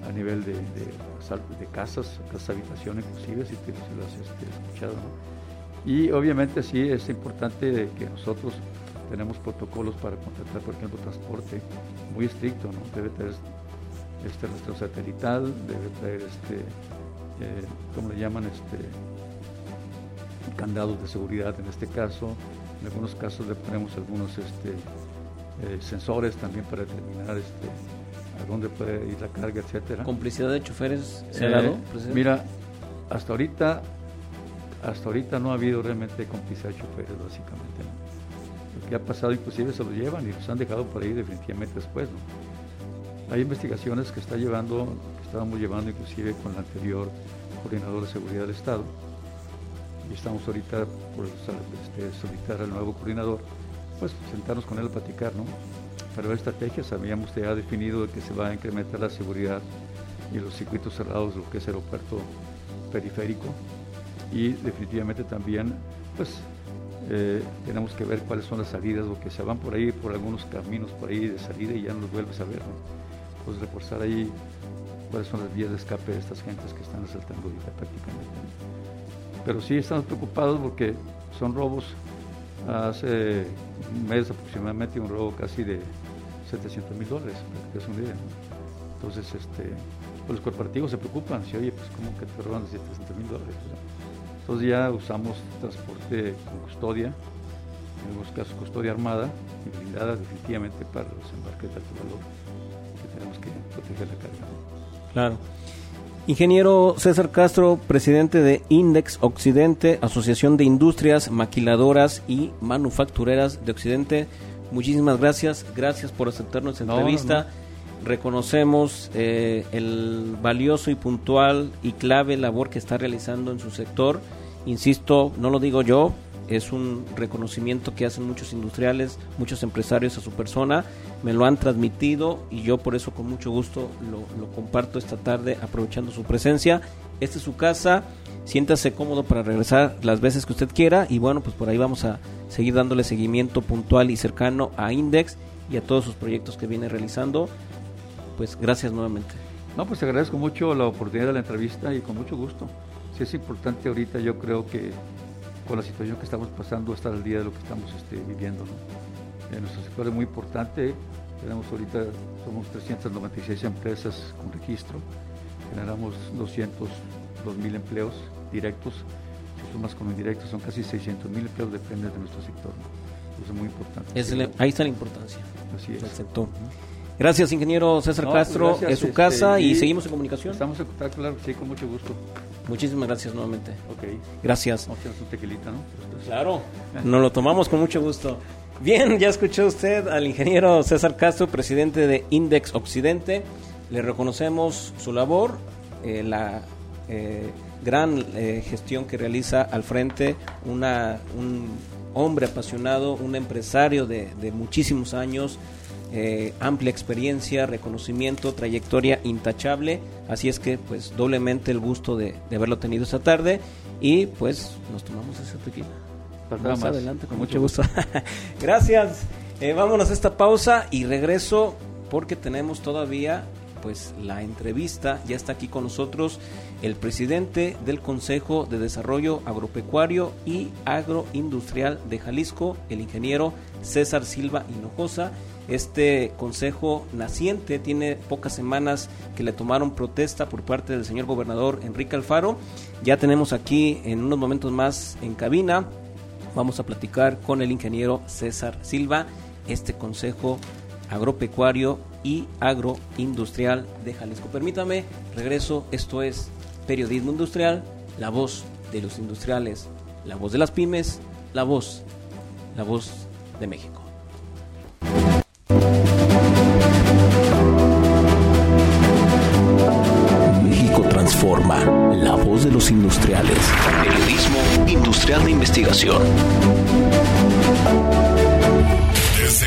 a nivel de, de, de casas, casas habitación inclusive, si, te, si lo has este, escuchado. ¿no? Y obviamente sí es importante que nosotros tenemos protocolos para contratar, por ejemplo, transporte muy estricto, ¿no? Debe tener este rastreo satelital, debe traer este, eh, ¿cómo le llaman? Este, candados de seguridad en este caso. En algunos casos le ponemos algunos este, eh, sensores también para determinar este, a dónde puede ir la carga, etcétera. ¿Complicidad de choferes se Eh, ha dado? presidente? mira, hasta ahorita, hasta ahorita no ha habido realmente complicidad de choferes, básicamente. ¿no? Lo que ha pasado, inclusive se lo llevan y los han dejado por ahí definitivamente después. Hay investigaciones que está llevando, que estábamos llevando inclusive con el anterior coordinador de seguridad del Estado. Y estamos ahorita por este, solicitar al nuevo coordinador, pues sentarnos con él a platicar, ¿no? Para ver estrategias, habíamos ya definido que se va a incrementar la seguridad y los circuitos cerrados, lo que es el aeropuerto periférico. Y definitivamente también, pues, eh, tenemos que ver cuáles son las salidas, o que se van por ahí, por algunos caminos por ahí de salida y ya no los vuelves a ver, ¿no? Pues reforzar ahí cuáles son las vías de escape de estas gentes que están asaltando ahorita prácticamente. Pero sí estamos preocupados porque son robos. Hace un mes aproximadamente un robo casi de 700 mil dólares, que te des una idea, ¿no? Entonces, este, pues los corporativos se preocupan, si oye, pues cómo que te roban 700 mil dólares. Entonces ya usamos transporte con custodia, en algunos casos custodia armada y blindada definitivamente para los embarques de alto valor, que tenemos que proteger la carga. ¿no? Claro. Ingeniero César Castro, presidente de Index Occidente, Asociación de Industrias Maquiladoras y Manufactureras de Occidente. Muchísimas gracias, gracias por aceptar nuestra No, entrevista. Reconocemos eh, el valioso y puntual y clave labor que está realizando en su sector. Insisto, no lo digo yo, es un reconocimiento que hacen muchos industriales, muchos empresarios a su persona, me lo han transmitido y yo por eso con mucho gusto lo, comparto esta tarde aprovechando su presencia. Esta es su casa, siéntase cómodo para regresar las veces que usted quiera y bueno, pues por ahí vamos a seguir dándole seguimiento puntual y cercano a Index y a todos sus proyectos que viene realizando. Pues gracias nuevamente. No, pues te agradezco mucho la oportunidad de la entrevista y con mucho gusto. Es importante ahorita, yo creo que con la situación que estamos pasando, estar al día de lo que estamos este, viviendo. ¿no? En nuestro sector es muy importante, tenemos ahorita, somos 396 empresas con registro, generamos 202 mil empleos directos, si sumas con indirectos son casi 600 mil empleos, depende de nuestro sector. ¿no? Entonces es muy importante. Es el- ahí está la importancia Así es. del sector. Gracias, ingeniero César No, Castro. gracias, es su este, casa y y seguimos en comunicación. Estamos en contacto, claro sí, con mucho gusto. Muchísimas gracias nuevamente. Ok. Gracias. Vamos a un tequilita, ¿no? Claro, nos lo tomamos con mucho gusto. Bien, ya escuchó usted al ingeniero César Castro, presidente de Index Occidente. Le reconocemos su labor, eh, la eh, gran eh, gestión que realiza al frente, una, un hombre apasionado, un empresario de, de muchísimos años, eh, amplia experiencia, reconocimiento, trayectoria intachable. Así es que, pues, doblemente el gusto de, de haberlo tenido esta tarde y, pues, nos tomamos ese tequila. Más más. adelante, con mucho gusto. <laughs> Gracias. Eh, vámonos a esta pausa y regreso porque tenemos todavía pues la entrevista. Ya está aquí con nosotros el presidente del Consejo de Desarrollo Agropecuario y Agroindustrial de Jalisco, el ingeniero César Silva Hinojosa. Este consejo naciente tiene pocas semanas que le tomaron protesta por parte del señor gobernador Enrique Alfaro. Ya tenemos aquí en unos momentos más en cabina vamos a platicar con el ingeniero César Silva, este consejo agropecuario y agroindustrial de Jalisco. Permítame, regreso, esto es Periodismo Industrial, la voz de los industriales, la voz de las pymes, la voz, la voz de México. México transforma. La voz de los industriales. Periodismo industrial de investigación.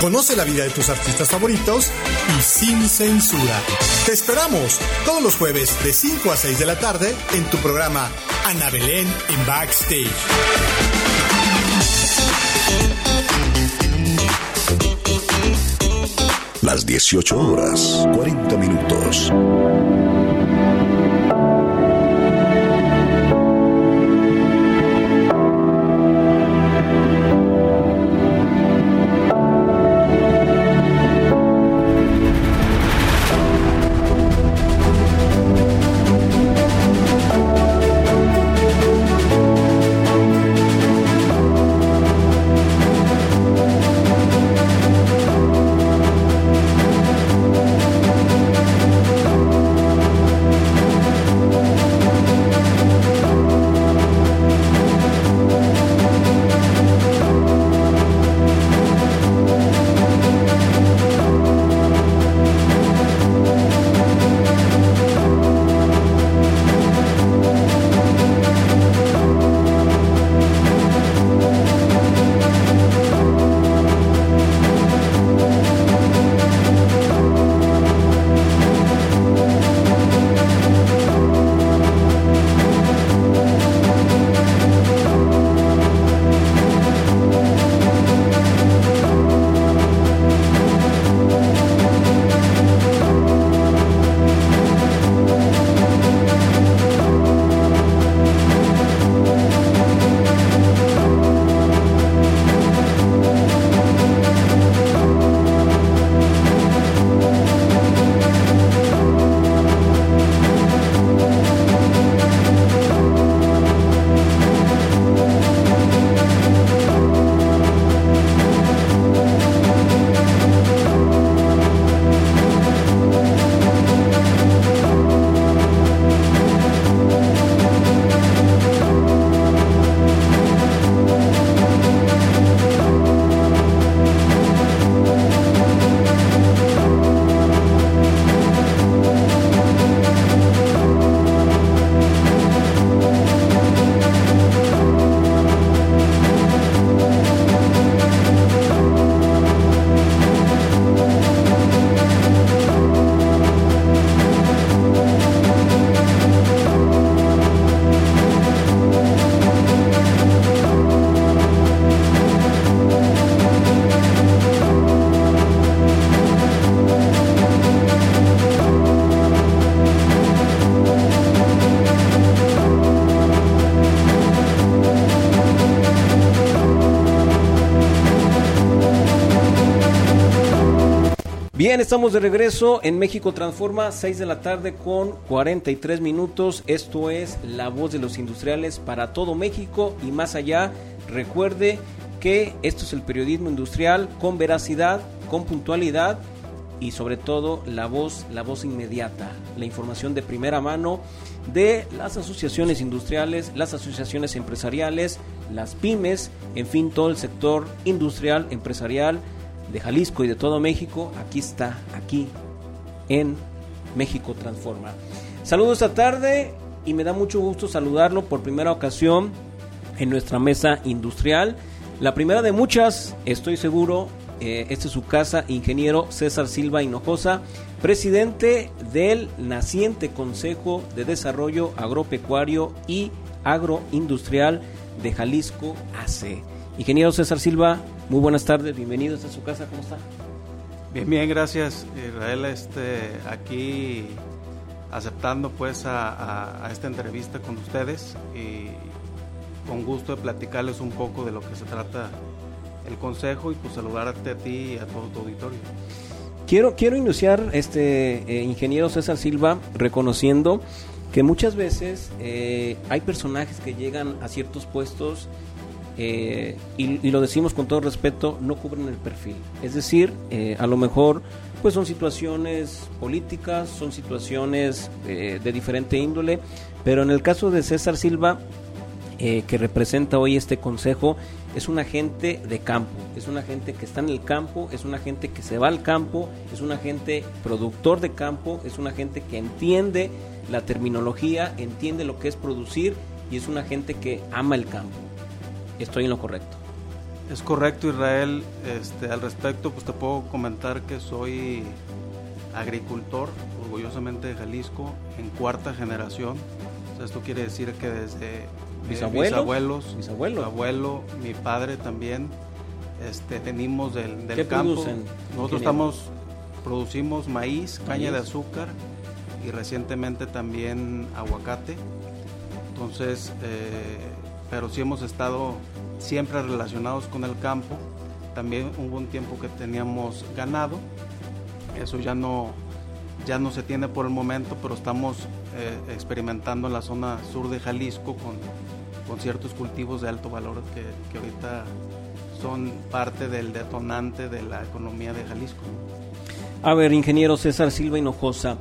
Conoce la vida de tus artistas favoritos y sin censura. Te esperamos todos los jueves de 5 a 6 de la tarde en tu programa Ana Belén en Backstage. Las 18 horas, 40 minutos. Bien, estamos de regreso en México Transforma, 6 de la tarde con 43 minutos. Esto es La Voz de los Industriales para todo México y más allá. Recuerde que esto es el periodismo industrial con veracidad, con puntualidad y sobre todo la voz, la voz inmediata, la información de primera mano de las asociaciones industriales, las asociaciones empresariales, las pymes, en fin, todo el sector industrial, empresarial de Jalisco y de todo México, aquí está, aquí en México Transforma. Saludos esta tarde y me da mucho gusto saludarlo por primera ocasión en nuestra mesa industrial. La primera de muchas, estoy seguro, eh, esta es su casa, ingeniero César Silva Hinojosa, presidente del naciente Consejo de Desarrollo Agropecuario y Agroindustrial de Jalisco AC. Ingeniero César Silva, muy buenas tardes, bienvenidos a su casa, ¿cómo está? Bien, bien, gracias Israel, este, aquí aceptando pues a, esta entrevista con ustedes y con gusto de platicarles un poco de lo que se trata el consejo y pues saludarte a ti y a todo tu auditorio. Quiero, quiero iniciar, este eh, ingeniero César Silva, reconociendo que muchas veces eh, hay personajes que llegan a ciertos puestos eh, y, lo decimos con todo respeto, no cubren el perfil. Es decir, eh, a lo mejor pues son situaciones políticas, son situaciones eh, de diferente índole, pero en el caso de César Silva, que representa hoy este consejo, es un agente de campo, es un agente que está en el campo, es un agente que se va al campo, es un agente productor de campo, es un agente que entiende la terminología, entiende lo que es producir y es un agente que ama el campo. Estoy en lo correcto. Es correcto, Israel. Este, al respecto, pues te puedo comentar que soy agricultor, orgullosamente de Jalisco, en cuarta generación. esto quiere decir que desde mis abuelos, mis abuelos, abuelo, mi padre también, este, venimos del, del campo. Nosotros estamos, producimos maíz, caña de azúcar y recientemente también aguacate. Entonces, eh, pero sí hemos estado siempre relacionados con el campo. También hubo un tiempo que teníamos ganado. Eso ya no, ya no se tiene por el momento, pero estamos eh, experimentando en la zona sur de Jalisco con, con ciertos cultivos de alto valor que, que, ahorita son parte del detonante de la economía de Jalisco. A ver, ingeniero César Silva Hinojosa,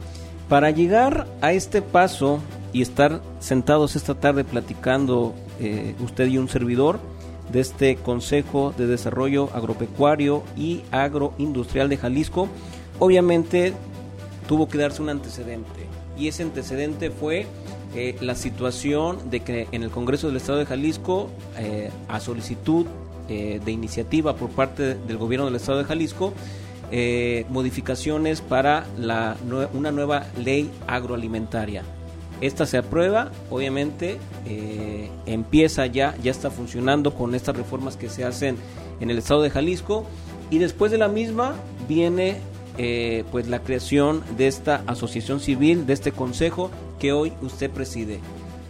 para llegar a este paso y estar sentados esta tarde platicando eh, usted y un servidor de este Consejo de Desarrollo Agropecuario y Agroindustrial de Jalisco, obviamente tuvo que darse un antecedente y ese antecedente fue eh, la situación de que en el Congreso del Estado de Jalisco, eh, a solicitud de iniciativa por parte del gobierno del Estado de Jalisco, modificaciones para la, una nueva ley agroalimentaria. Esta se aprueba, obviamente eh, empieza ya, ya está funcionando con estas reformas que se hacen en el estado de Jalisco y después de la misma viene eh, pues la creación de esta asociación civil, de este consejo que hoy usted preside.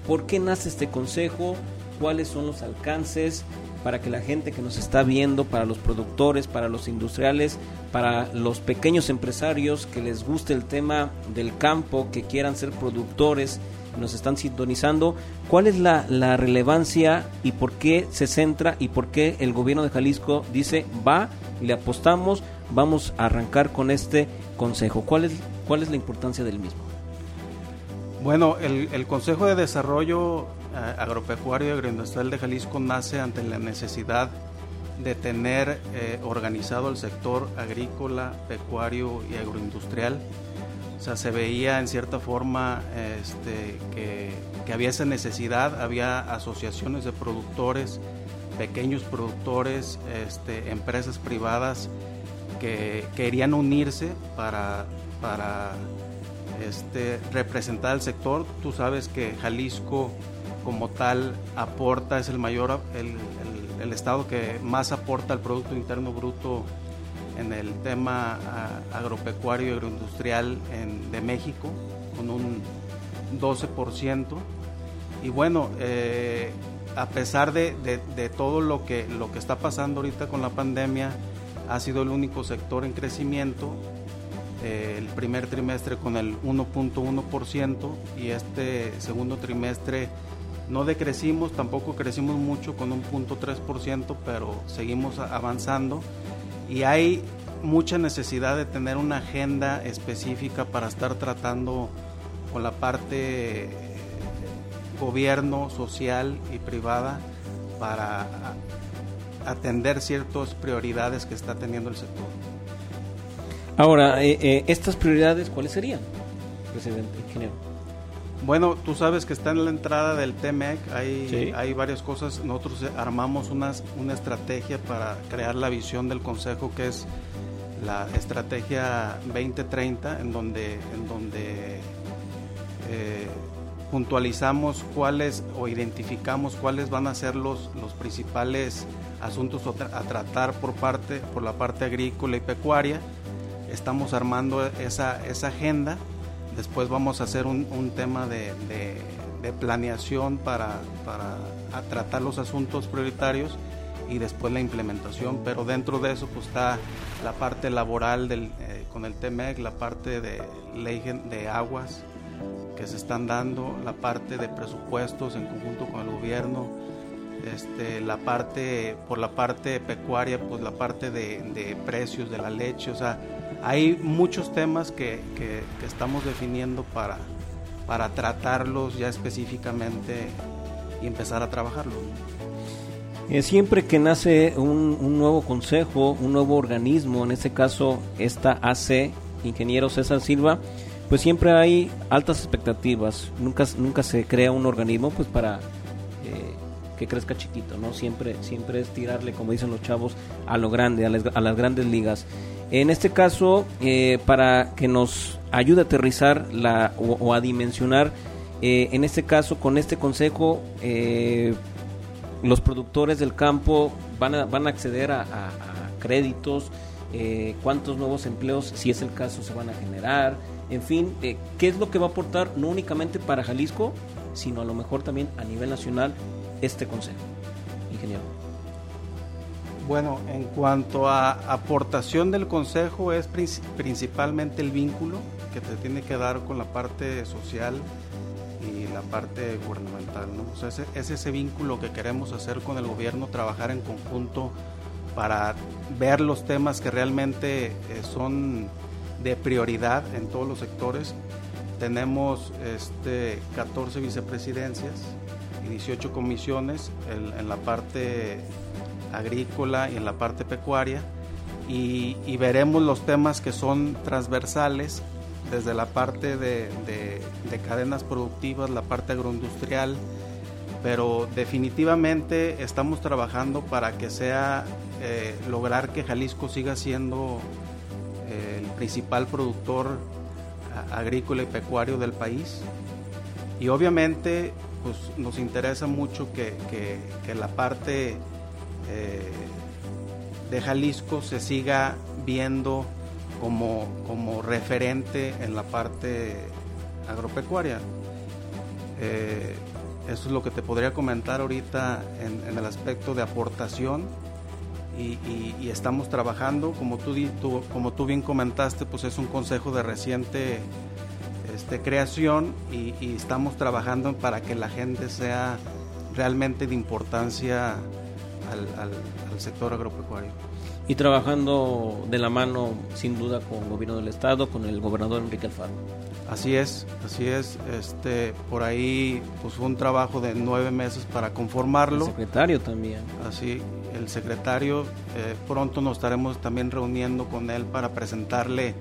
¿Por qué nace este consejo? ¿Cuáles son los alcances? Para que la gente que nos está viendo, para los productores, para los industriales, para los pequeños empresarios que les guste el tema del campo, que quieran ser productores, nos están sintonizando, ¿cuál es la, relevancia y por qué se centra y por qué el gobierno de Jalisco dice va, le apostamos, vamos a arrancar con este consejo? ¿Cuál es, cuál es la importancia del mismo? Bueno, el, el Consejo de Desarrollo Agropecuario y Agroindustrial de Jalisco nace ante la necesidad de tener eh, organizado el sector agrícola, pecuario y agroindustrial. O sea, se veía en cierta forma este, que, había esa necesidad, había asociaciones de productores, pequeños productores, este, empresas privadas que querían unirse para, para este, representar al sector. Tú sabes que Jalisco como tal aporta, es el mayor, el, estado que más aporta al Producto Interno Bruto en el tema agropecuario y agroindustrial de México, con un 12%. Y bueno, eh, a pesar de, todo lo que, lo que está pasando ahorita con la pandemia, ha sido el único sector en crecimiento. Eh, el primer trimestre con el 1.1% y este segundo trimestre no decrecimos, tampoco crecimos mucho con un punto 3%, pero seguimos avanzando y hay mucha necesidad de tener una agenda específica para estar tratando con la parte gobierno, social y privada para atender ciertas prioridades que está teniendo el sector. Ahora, eh, eh, estas prioridades, ¿cuáles serían, presidente, ingeniero? Bueno, tú sabes que está en la entrada del TMEC, hay, hay varias cosas. Nosotros armamos una estrategia para crear la visión del Consejo, que es la estrategia 2030, en donde, en donde eh, puntualizamos cuáles o identificamos cuáles van a ser los, los principales asuntos a tratar por, parte, por la parte agrícola y pecuaria. Estamos armando esa, esa agenda Después vamos a hacer un, tema de, planeación para, tratar los asuntos prioritarios y después la implementación, pero dentro de eso pues está la parte laboral eh, con el TMEC, la parte de ley de aguas que se están dando, la parte de presupuestos en conjunto con el gobierno, este, la parte, por la parte pecuaria, pues la parte de, precios de la leche, o sea, hay muchos temas que, estamos definiendo para, para tratarlos ya específicamente y empezar a trabajarlos. Eh, siempre que nace un, nuevo consejo, un nuevo organismo, en este caso esta AC, ingeniero César Silva, pues siempre hay altas expectativas. Nunca, nunca se crea un organismo pues para crezca chiquito, ¿no? Siempre, siempre es tirarle, como dicen los chavos, a lo grande, a las, grandes ligas. En este caso, eh, para que nos ayude a aterrizar la, o, a dimensionar, eh, en este caso, con este consejo, eh, los productores del campo van a, van a acceder a, créditos, cuántos nuevos empleos, si es el caso, se van a generar, en fin, qué es lo que va a aportar no únicamente para Jalisco, sino a lo mejor también a nivel nacional este consejo. Ingeniero. Bueno, en cuanto a aportación del consejo es principalmente el vínculo que te tiene que dar con la parte social y la parte gubernamental. ¿no? es, ese vínculo que queremos hacer con el gobierno, trabajar en conjunto para ver los temas que realmente eh, son de prioridad en todos los sectores tenemos este, 14 vicepresidencias y 18 comisiones en, la parte agrícola y en la parte pecuaria y, veremos los temas que son transversales desde la parte de, cadenas productivas, la parte agroindustrial, pero definitivamente estamos trabajando para que sea eh, lograr que Jalisco siga siendo eh, el principal productor agrícola y pecuario del país. Y obviamente pues, nos interesa mucho que, la parte eh, de Jalisco se siga viendo como, como referente en la parte agropecuaria. Eh, eso es lo que te podría comentar ahorita en el aspecto de aportación y, estamos trabajando, como tú, como tú bien comentaste, pues es un consejo de reciente este, creación y, estamos trabajando para que la gente sea realmente de importancia al, sector agropecuario. Y trabajando de la mano, sin duda, con el gobierno del Estado, con el gobernador Enrique Alfaro. Así es, así es. Este, por ahí pues fue un trabajo de nueve meses para conformarlo. El secretario también. Así, el secretario. Eh, pronto nos estaremos también reuniendo con él para presentarle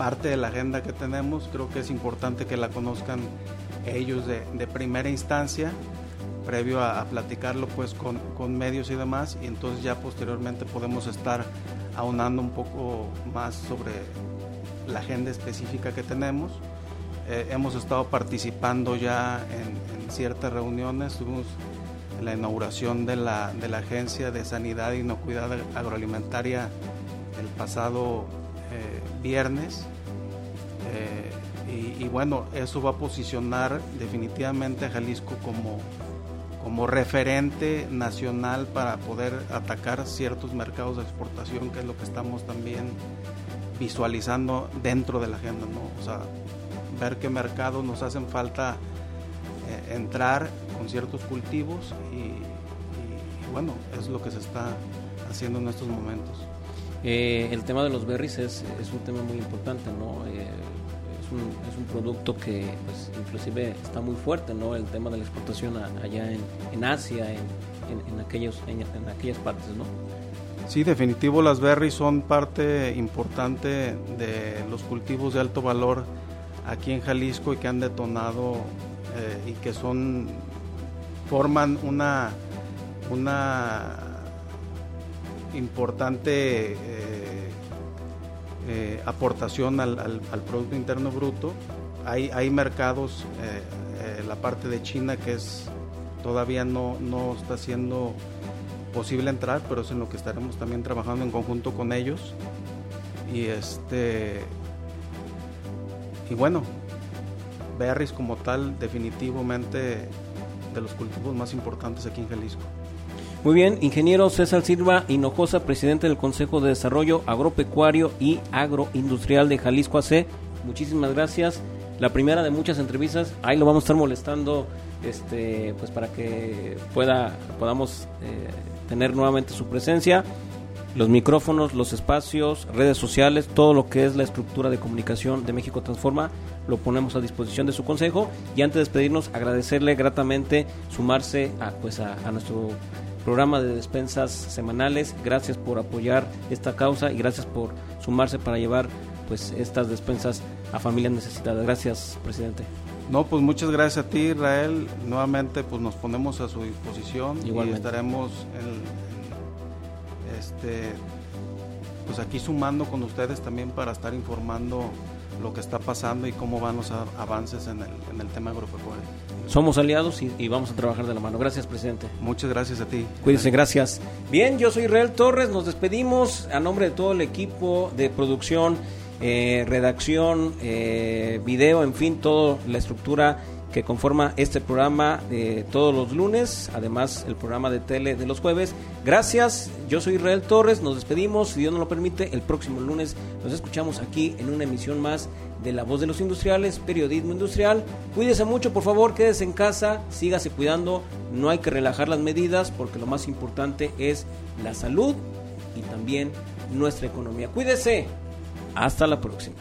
parte de la agenda que tenemos. Creo que es importante que la conozcan ellos de, primera instancia, previo a, platicarlo pues con, medios y demás, y entonces ya posteriormente podemos estar aunando un poco más sobre la agenda específica que tenemos. Eh, hemos estado participando ya en, ciertas reuniones, tuvimos la inauguración de la, de la Agencia de Sanidad y Inocuidad Agroalimentaria el pasado viernes. Eh, y, bueno, eso va a posicionar definitivamente a Jalisco como, como referente nacional para poder atacar ciertos mercados de exportación, que es lo que estamos también visualizando dentro de la agenda, ¿no? O sea, ver qué mercados nos hacen falta eh, entrar con ciertos cultivos y, bueno, es lo que se está haciendo en estos momentos. Eh, el tema de los berries es, es, un tema muy importante, ¿no? Eh, es, un, es, un, producto que pues, inclusive está muy fuerte, ¿no? El tema de la exportación allá en, en Asia, en, en, aquellos, en, aquellas partes, ¿no? Sí, definitivo, las berries son parte importante de los cultivos de alto valor aquí en Jalisco y que han detonado y que son forman una, una importante eh, eh, aportación al, Producto Interno Bruto. Hay, hay mercados, eh, la parte de China que es todavía no, no está siendo posible entrar, pero es en lo que estaremos también trabajando en conjunto con ellos. Y este y bueno, berries como tal definitivamente de los cultivos más importantes aquí en Jalisco. Muy bien, ingeniero César Silva Hinojosa, presidente del Consejo de Desarrollo Agropecuario y Agroindustrial de Jalisco AC. Muchísimas gracias. La primera de muchas entrevistas. Ahí lo vamos a estar molestando este pues para que pueda podamos eh, tener nuevamente su presencia los micrófonos, los espacios, redes sociales, todo lo que es la estructura de comunicación de México Transforma, lo ponemos a disposición de su consejo. Y antes de despedirnos, agradecerle gratamente sumarse a, pues a, nuestro programa de despensas semanales. Gracias por apoyar esta causa y gracias por sumarse para llevar pues estas despensas a familias necesitadas. Gracias, presidente. No, pues muchas gracias a ti, Israel. Nuevamente, pues nos ponemos a su disposición Igualmente. y estaremos en- en, este, pues aquí sumando con ustedes también para estar informando lo que está pasando y cómo van los avances en el, en el tema agropecuario. Somos aliados y, y vamos a trabajar de la mano. Gracias, presidente. Muchas gracias a ti. Cuídense, gracias. Bien, yo soy Israel Torres, nos despedimos a nombre de todo el equipo de producción, eh, redacción, eh, video, en fin, toda la estructura que conforma este programa de todos los lunes, además el programa de tele de los jueves. Gracias, yo soy Israel Torres, nos despedimos, si Dios nos lo permite, el próximo lunes nos escuchamos aquí en una emisión más de La Voz de los Industriales, Periodismo Industrial. Cuídese mucho, por favor, quédese en casa, sígase cuidando, no hay que relajar las medidas porque lo más importante es la salud y también nuestra economía. Cuídese, hasta la próxima.